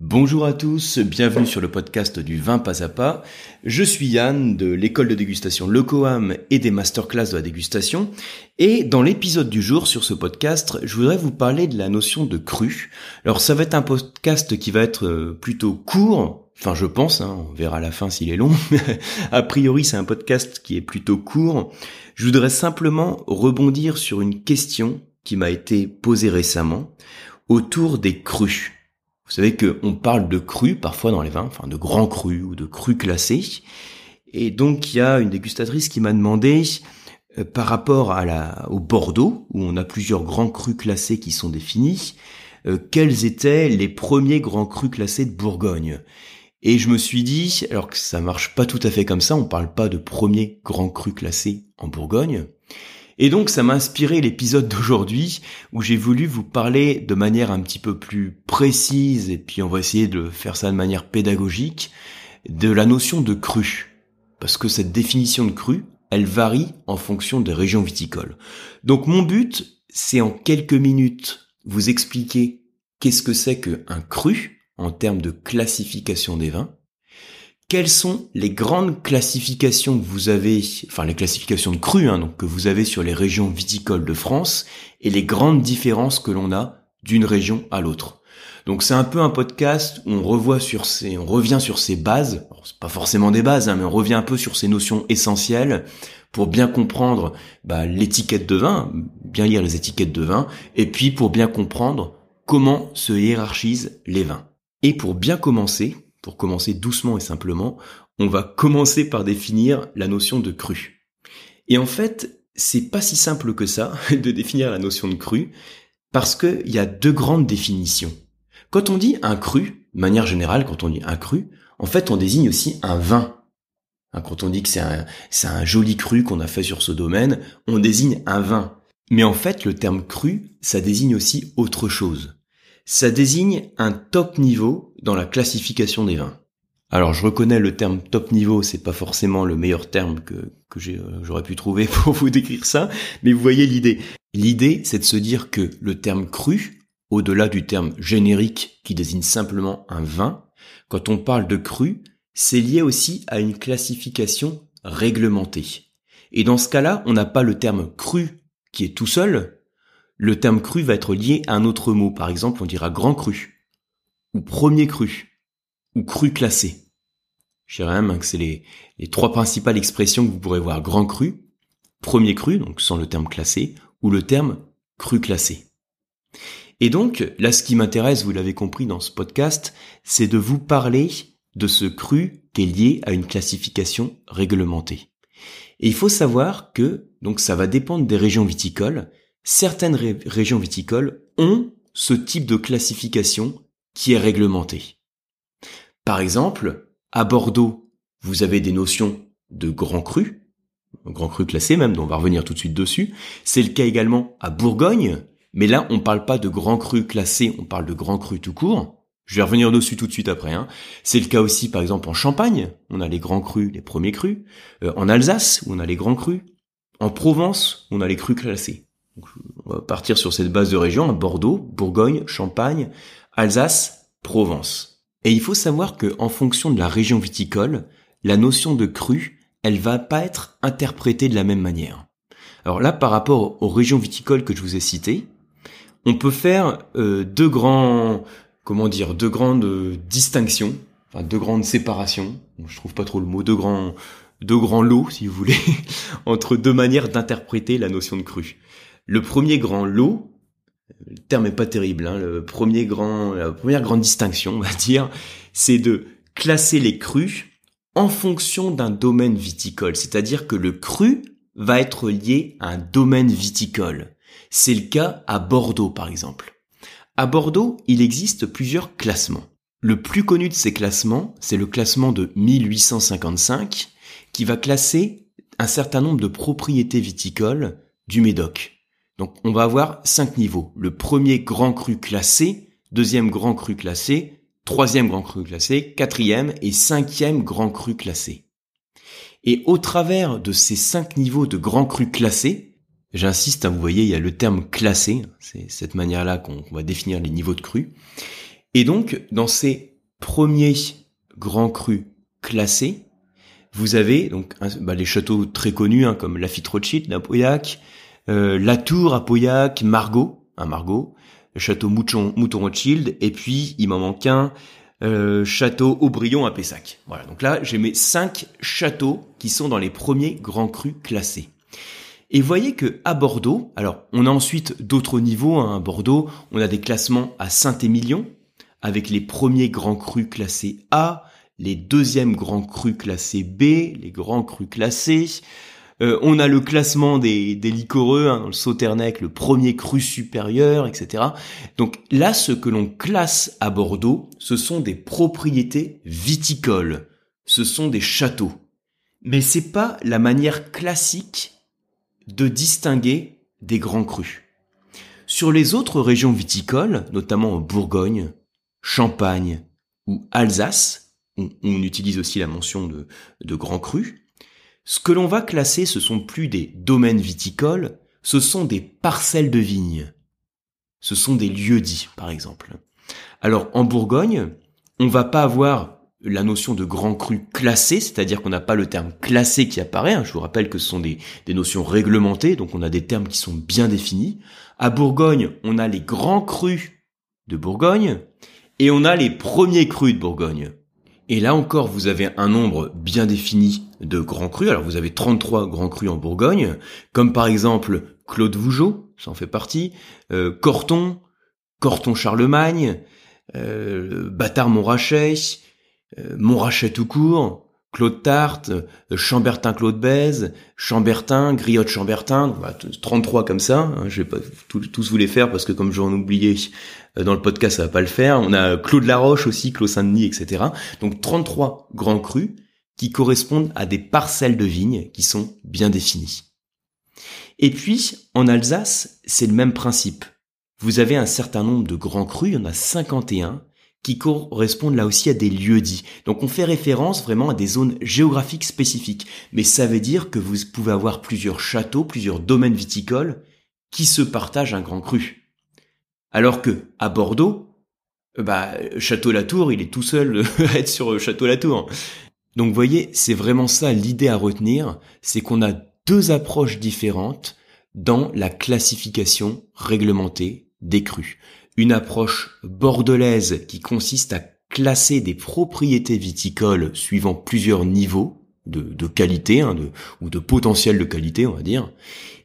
Bonjour à tous, bienvenue sur le podcast du vin pas à pas. Je suis Yann de l'école de dégustation Le Coam et des masterclass de la dégustation. Et dans l'épisode du jour sur ce podcast, je voudrais vous parler de la notion de cru. Alors ça va être un podcast qui va être euh, plutôt court, enfin je pense, hein, on verra à la fin s'il est long. a priori c'est un podcast qui est plutôt court. Je voudrais simplement rebondir sur une question qui m'a été posée récemment autour des crus. Vous savez qu'on parle de crus parfois dans les vins, enfin de grands crus ou de crus classés. Et donc il y a une dégustatrice qui m'a demandé euh, par rapport au Bordeaux, où on a plusieurs grands crus classés qui sont définis, euh, quels étaient les premiers grands crus classés de Bourgogne? Et je me suis dit, alors que ça marche pas tout à fait comme ça, on parle pas de premiers grands crus classés en Bourgogne, et donc ça m'a inspiré l'épisode d'aujourd'hui où j'ai voulu vous parler de manière un petit peu plus précise, et puis on va essayer de faire ça de manière pédagogique, de la notion de cru. Parce que cette définition de cru, elle varie en fonction des régions viticoles. Donc mon but, c'est en quelques minutes vous expliquer qu'est-ce que c'est qu'un cru en termes de classification des vins, quelles sont les grandes classifications que vous avez, enfin les classifications de crues hein, donc, que vous avez sur les régions viticoles de France et les grandes différences que l'on a d'une région à l'autre? Donc c'est un peu un podcast où on revoit sur ces, on revient sur ces bases, c'est pas forcément des bases, hein, mais on revient un peu sur ces notions essentielles pour bien comprendre bah, l'étiquette de vin, bien lire les étiquettes de vin, et puis pour bien comprendre comment se hiérarchisent les vins. Et pour bien commencer, pour commencer doucement et simplement, on va commencer par définir la notion de cru. Et en fait, c'est pas si simple que ça de définir la notion de cru, parce qu'il y a deux grandes définitions. Quand on dit un cru, de manière générale, quand on dit un cru, en fait, on désigne aussi un vin. Hein, quand on dit que c'est un, c'est un joli cru qu'on a fait sur ce domaine, on désigne un vin. Mais en fait, le terme cru, ça désigne aussi autre chose ça désigne un top niveau dans la classification des vins. Alors je reconnais le terme top niveau, c'est pas forcément le meilleur terme que, que euh, j'aurais pu trouver pour vous décrire ça, mais vous voyez l'idée. L'idée, c'est de se dire que le terme cru, au-delà du terme générique qui désigne simplement un vin, quand on parle de cru, c'est lié aussi à une classification réglementée. Et dans ce cas-là, on n'a pas le terme cru qui est tout seul, le terme cru va être lié à un autre mot. Par exemple, on dira grand cru, ou premier cru, ou cru classé. Je dirais même que c'est les, trois principales expressions que vous pourrez voir. Grand cru, premier cru, donc sans le terme classé, ou le terme cru classé. Et donc, là, ce qui m'intéresse, vous l'avez compris dans ce podcast, c'est de vous parler de ce cru qui est lié à une classification réglementée. Et il faut savoir que, donc ça va dépendre des régions viticoles, certaines régions viticoles ont ce type de classification qui est réglementé. Par exemple, à Bordeaux, vous avez des notions de grand cru, grand cru classé même, dont on va revenir tout de suite dessus. C'est le cas également à Bourgogne, mais là on ne parle pas de grand cru classé, on parle de grand cru tout court. Je vais revenir dessus tout de suite après. Hein. C'est le cas aussi par exemple en Champagne, on a les grands crus, les premiers crus. Euh, en Alsace, on a les grands crus. En Provence, on a les crus classés on va partir sur cette base de région, Bordeaux, Bourgogne, Champagne, Alsace, Provence. Et il faut savoir que en fonction de la région viticole, la notion de cru, elle va pas être interprétée de la même manière. Alors là, par rapport aux régions viticoles que je vous ai citées, on peut faire euh, deux grands, comment dire, deux grandes euh, distinctions, deux grandes séparations. Je trouve pas trop le mot, deux grands, deux grands lots, si vous voulez, entre deux manières d'interpréter la notion de cru. Le premier grand lot, le terme est pas terrible, hein, le premier grand, la première grande distinction, on va dire, c'est de classer les crus en fonction d'un domaine viticole. C'est-à-dire que le cru va être lié à un domaine viticole. C'est le cas à Bordeaux, par exemple. À Bordeaux, il existe plusieurs classements. Le plus connu de ces classements, c'est le classement de 1855, qui va classer un certain nombre de propriétés viticoles du Médoc. Donc on va avoir cinq niveaux. Le premier grand cru classé, deuxième grand cru classé, troisième grand cru classé, quatrième et cinquième grand cru classé. Et au travers de ces cinq niveaux de grand cru classé, j'insiste, hein, vous voyez, il y a le terme classé, c'est cette manière-là qu'on va définir les niveaux de cru, Et donc, dans ces premiers grands crus classés, vous avez donc bah, les châteaux très connus hein, comme Lafitte Rothschild euh, La Tour à Pauillac, Margot, un le château Mouton, Mouton Rothschild, et puis il m'en manque un, euh, château Aubryon à Pessac. Voilà, donc là j'ai mes cinq châteaux qui sont dans les premiers grands crus classés. Et voyez que à Bordeaux, alors on a ensuite d'autres niveaux. Hein, à Bordeaux, on a des classements à Saint-Émilion avec les premiers grands crus classés A, les deuxièmes grands crus classés B, les grands crus classés. Euh, on a le classement des, des liquoreux, hein, le Sauternec, le premier cru supérieur, etc. Donc là, ce que l'on classe à Bordeaux, ce sont des propriétés viticoles, ce sont des châteaux. Mais c'est pas la manière classique de distinguer des grands crus. Sur les autres régions viticoles, notamment en Bourgogne, Champagne ou Alsace, où on utilise aussi la mention de, de grands crus, ce que l'on va classer, ce sont plus des domaines viticoles, ce sont des parcelles de vignes. Ce sont des lieux dits, par exemple. Alors, en Bourgogne, on va pas avoir la notion de grand cru classé, c'est-à-dire qu'on n'a pas le terme classé qui apparaît. Hein. Je vous rappelle que ce sont des, des, notions réglementées, donc on a des termes qui sont bien définis. À Bourgogne, on a les grands crus de Bourgogne et on a les premiers crus de Bourgogne. Et là encore, vous avez un nombre bien défini de grands crus. Alors vous avez 33 grands crus en Bourgogne, comme par exemple Claude Vougeot, ça en fait partie, euh, Corton, Corton Charlemagne, euh, Bâtard Montrachet, euh, Montrachet tout court, Claude Tarte, euh, Chambertin Claude Bèze, Chambertin, Griotte Chambertin, 33 comme ça, hein, je vais pas tous vous les faire parce que comme j'en oublié euh, dans le podcast, ça va pas le faire. On a Claude Laroche aussi, Claude Saint-Denis, etc. Donc 33 grands crus qui correspondent à des parcelles de vignes qui sont bien définies. Et puis, en Alsace, c'est le même principe. Vous avez un certain nombre de grands crus, il y en a 51, qui correspondent là aussi à des lieux dits. Donc on fait référence vraiment à des zones géographiques spécifiques. Mais ça veut dire que vous pouvez avoir plusieurs châteaux, plusieurs domaines viticoles qui se partagent un grand cru. Alors que à Bordeaux, bah Château Latour, il est tout seul à être sur Château Latour. Donc vous voyez, c'est vraiment ça l'idée à retenir, c'est qu'on a deux approches différentes dans la classification réglementée des crus une approche bordelaise qui consiste à classer des propriétés viticoles suivant plusieurs niveaux de, qualité hein, ou de potentiel de qualité, on va dire.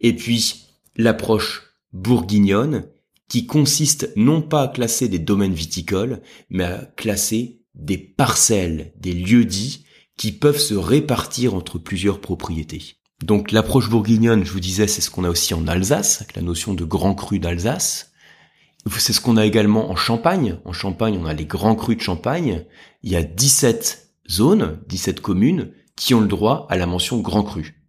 Et puis l'approche bourguignonne qui consiste non pas à classer des domaines viticoles, mais à classer des parcelles, des lieux dits qui peuvent se répartir entre plusieurs propriétés. Donc l'approche bourguignonne, je vous disais, c'est ce qu'on a aussi en Alsace, avec la notion de grand cru d'Alsace. C'est ce qu'on a également en Champagne. En Champagne, on a les grands crus de Champagne. Il y a 17 zones, 17 communes qui ont le droit à la mention grand cru.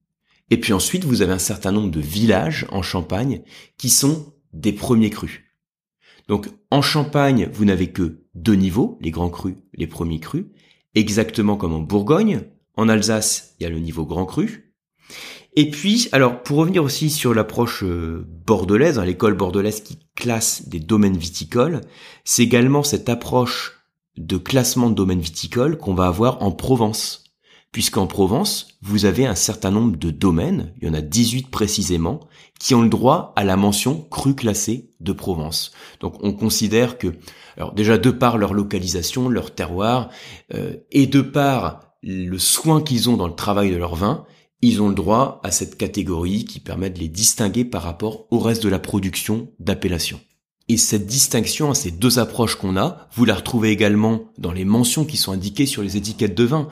Et puis ensuite, vous avez un certain nombre de villages en Champagne qui sont des premiers crus. Donc en Champagne, vous n'avez que deux niveaux, les grands crus, les premiers crus, exactement comme en Bourgogne. En Alsace, il y a le niveau grand cru. Et puis, alors, pour revenir aussi sur l'approche euh, bordelaise, hein, l'école bordelaise qui classe des domaines viticoles, c'est également cette approche de classement de domaines viticoles qu'on va avoir en Provence. Puisqu'en Provence, vous avez un certain nombre de domaines, il y en a 18 précisément, qui ont le droit à la mention cru classée de Provence. Donc on considère que, alors déjà de par leur localisation, leur terroir, euh, et de par le soin qu'ils ont dans le travail de leur vin, ils ont le droit à cette catégorie qui permet de les distinguer par rapport au reste de la production d'appellation. Et cette distinction, ces deux approches qu'on a, vous la retrouvez également dans les mentions qui sont indiquées sur les étiquettes de vin.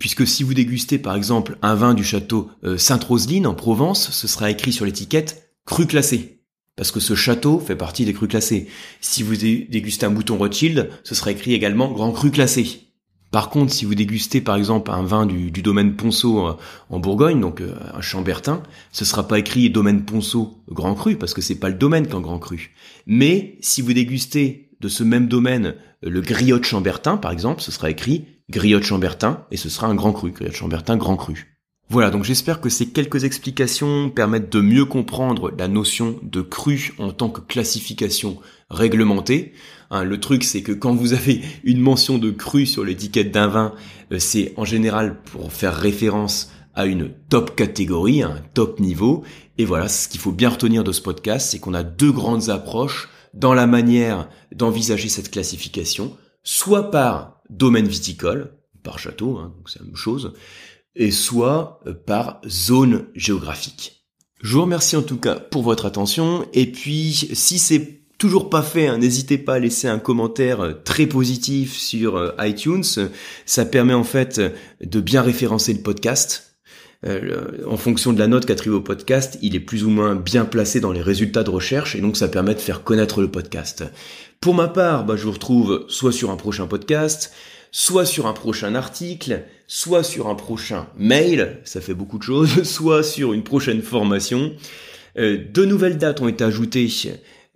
Puisque si vous dégustez par exemple un vin du château euh, Sainte-Roseline en Provence, ce sera écrit sur l'étiquette cru classé. Parce que ce château fait partie des crus classés. Si vous dégustez un mouton Rothschild, ce sera écrit également grand cru classé. Par contre, si vous dégustez par exemple un vin du, domaine Ponceau euh, en Bourgogne, donc euh, un Chambertin, ce sera pas écrit domaine Ponceau Grand Cru parce que c'est pas le domaine qu'un Grand Cru. Mais si vous dégustez de ce même domaine euh, le Griotte Chambertin par exemple, ce sera écrit Griotte Chambertin et ce sera un Grand Cru, Griotte Chambertin Grand Cru. Voilà, donc j'espère que ces quelques explications permettent de mieux comprendre la notion de cru en tant que classification réglementé. Hein, le truc, c'est que quand vous avez une mention de cru sur l'étiquette d'un vin, euh, c'est en général pour faire référence à une top catégorie, un top niveau. Et voilà, ce qu'il faut bien retenir de ce podcast, c'est qu'on a deux grandes approches dans la manière d'envisager cette classification, soit par domaine viticole, par château, hein, c'est la même chose, et soit euh, par zone géographique. Je vous remercie en tout cas pour votre attention, et puis si c'est toujours pas fait, hein, n'hésitez pas à laisser un commentaire euh, très positif sur euh, iTunes, ça permet en fait de bien référencer le podcast, en fonction de la note qu'attribue au podcast, il est plus ou moins bien placé dans les résultats de recherche et donc ça permet de faire connaître le podcast. Pour ma part, bah, je vous retrouve soit sur un prochain podcast, soit sur un prochain article, soit sur un prochain mail, ça fait beaucoup de choses, soit sur une prochaine formation. Euh, de nouvelles dates ont été ajoutées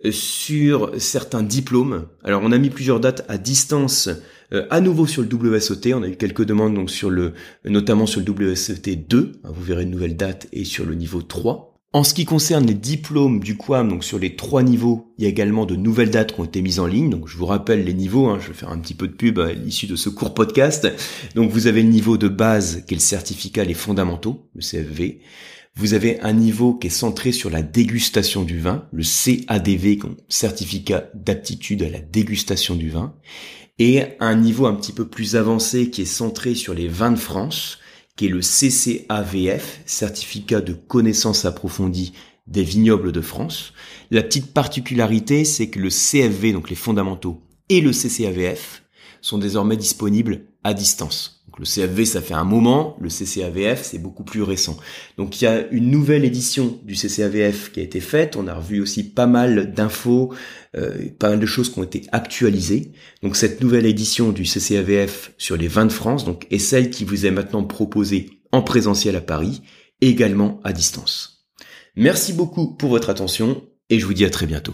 euh, sur certains diplômes. Alors on a mis plusieurs dates à distance euh, à nouveau sur le WSOT, on a eu quelques demandes donc sur le notamment sur le WSOT 2, hein, vous verrez une nouvelle date et sur le niveau 3. En ce qui concerne les diplômes du QAM, donc sur les trois niveaux, il y a également de nouvelles dates qui ont été mises en ligne. Donc je vous rappelle les niveaux, hein, je vais faire un petit peu de pub à l'issue de ce court podcast. Donc vous avez le niveau de base qui est le certificat les fondamentaux, le CFV. Vous avez un niveau qui est centré sur la dégustation du vin, le CADV, certificat d'aptitude à la dégustation du vin. Et un niveau un petit peu plus avancé qui est centré sur les vins de France, qui est le CCAVF, certificat de connaissance approfondie des vignobles de France. La petite particularité, c'est que le CFV, donc les fondamentaux, et le CCAVF sont désormais disponibles à distance le CFV, ça fait un moment, le CCAVF, c'est beaucoup plus récent. Donc il y a une nouvelle édition du CCAVF qui a été faite, on a revu aussi pas mal d'infos, euh, pas mal de choses qui ont été actualisées. Donc cette nouvelle édition du CCAVF sur les vins de France donc, est celle qui vous est maintenant proposée en présentiel à Paris, également à distance. Merci beaucoup pour votre attention et je vous dis à très bientôt.